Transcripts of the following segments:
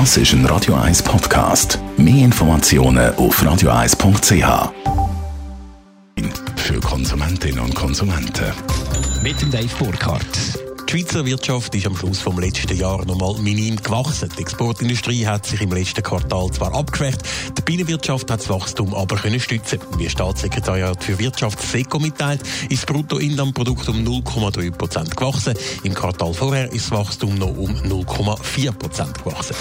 Das ist ein Radio 1 Podcast. Mehr Informationen auf radio1.ch. Für Konsumentinnen und Konsumenten. Mit dem Dave Burkhardt. Die Schweizer Wirtschaft ist am Schluss vom letzten Jahr nochmal minim gewachsen. Die Exportindustrie hat sich im letzten Quartal zwar abgeschwächt, die Bienenwirtschaft hat das Wachstum aber können stützen. Wie Staatssekretariat für Wirtschaft SECO mitteilt, ist das Bruttoinlandprodukt um 0,3 Prozent gewachsen. Im Quartal vorher ist das Wachstum noch um 0,4 Prozent gewachsen.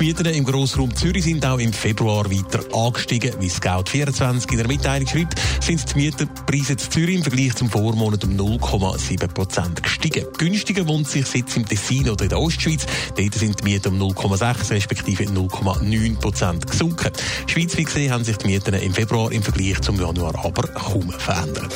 Die Mieten im Grossraum Zürich sind auch im Februar weiter angestiegen. Wie Scout24 in der Mitteilung schreibt, sind die Mietenpreise in Zürich im Vergleich zum Vormonat um 0,7 Prozent gestiegen. Günstiger wohnt sich sitzt im Tessin oder in der Ostschweiz. Dort sind die Mieten um 0,6 respektive 0,9 Prozent gesunken. Schweizweit gesehen haben sich die Mieten im Februar im Vergleich zum Januar aber kaum verändert.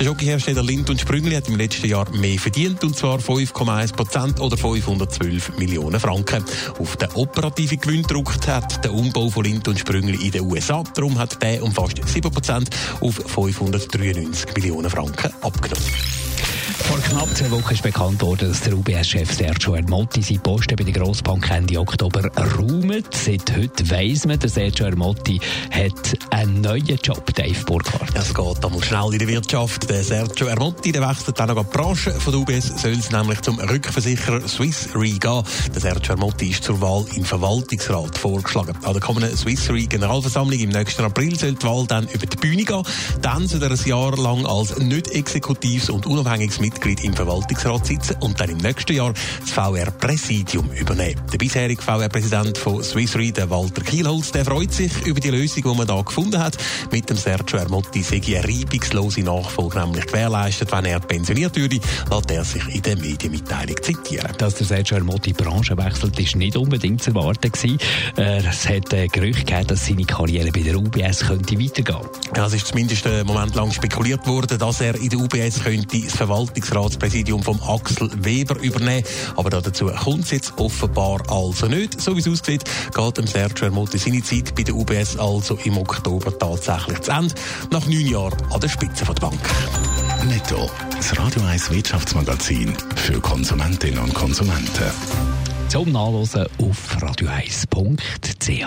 Der Schokohersteller Lind und Sprüngli hat im letzten Jahr mehr verdient, und zwar 5,1 Prozent oder 512 Millionen Franken. Auf den operativen Gewinn gedruckt hat der Umbau von Lind und Sprüngli in den USA. Darum hat der um fast 7 Prozent auf 593 Millionen Franken abgenommen. Vor knapp zwei Wochen ist bekannt worden, dass der UBS-Chef Sergio Ermotti seinen Posten bei der Grossbank Ende Oktober räumt. Seit heute weiss man, der Sergio Ermotti hat einen neuen Job, Dave Burkhardt. Es geht einmal schnell in der Wirtschaft. Der Sergio Ermotti der wechselt dann noch die Branche von der UBS, soll es nämlich zum Rückversicherer Swiss Re gehen. Der Sergio Ermotti ist zur Wahl im Verwaltungsrat vorgeschlagen. An der kommenden Swiss Re Generalversammlung im nächsten April soll die Wahl dann über die Bühne gehen. Dann soll er ein Jahr lang als nicht exekutives und unabhängiges Mitglied Mitglied im Verwaltungsrat sitzen und dann im nächsten Jahr das VR-Präsidium übernehmen. Der bisherige VR-Präsident von Swiss Re, der Walter Kielholz, der freut sich über die Lösung, die man da gefunden hat. Mit dem Sergio Ermotti sei eine reibungslose Nachfolge nämlich gewährleistet. Wenn er pensioniert würde, lässt er sich in der Medienmitteilung zitieren. Dass der Sergio Ermotti Branche wechselt, ist nicht unbedingt zu erwarten gewesen. Es hat äh, Gerüchte gegeben, dass seine Karriere bei der UBS könnte weitergehen. Ja, es ist zumindest einen Moment lang spekuliert worden, dass er in der UBS könnte das Verwaltungs Verwaltungsratspräsidium vom Axel Weber übernehmen. Aber dazu kommt es jetzt offenbar also nicht. So wie es aussieht, geht dem Sergio Ermotti seine Zeit bei der UBS also im Oktober tatsächlich zu Ende. Nach neun Jahren an der Spitze der Bank. Netto, das Radio 1 Wirtschaftsmagazin für Konsumentinnen und Konsumenten. Zum Nachlesen auf radio1.ch.